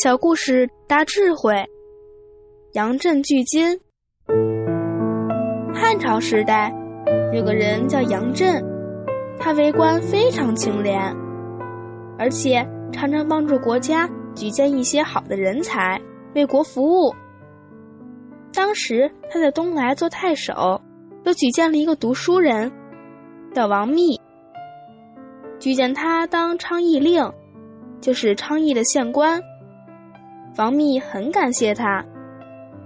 小故事大智慧，杨震距今。汉朝时代，有个人叫杨震，他为官非常清廉，而且常常帮助国家举荐一些好的人才为国服务。当时他在东莱做太守，又举荐了一个读书人，叫王密，举荐他当昌邑令，就是昌邑的县官。王密很感谢他，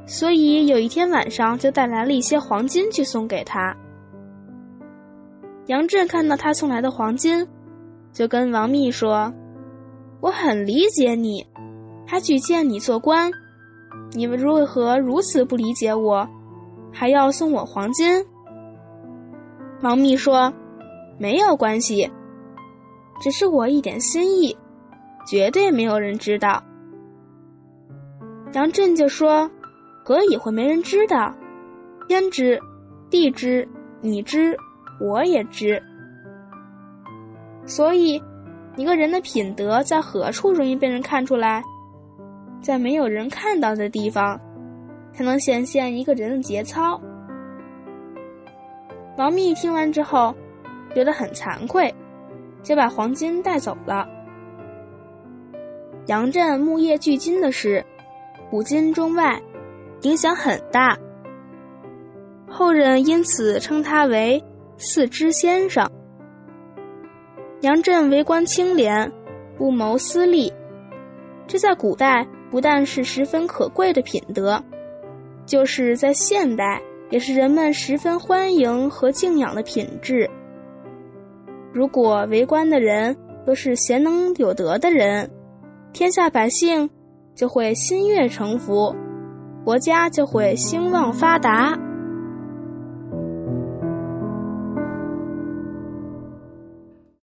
所以有一天晚上就带来了一些黄金去送给他。杨震看到他送来的黄金，就跟王密说：“我很理解你，还举荐你做官，你们为何如此不理解我，还要送我黄金？”王密说：“没有关系，只是我一点心意，绝对没有人知道。”杨震就说：“何以会没人知道？天知，地知，你知，我也知。所以，一个人的品德在何处容易被人看出来？在没有人看到的地方，才能显现一个人的节操。”王密听完之后，觉得很惭愧，就把黄金带走了。杨震木叶俱金的事。古今中外，影响很大。后人因此称他为“四知先生”。杨震为官清廉，不谋私利，这在古代不但是十分可贵的品德，就是在现代也是人们十分欢迎和敬仰的品质。如果为官的人都是贤能有德的人，天下百姓。就会心悦诚服，国家就会兴旺发达。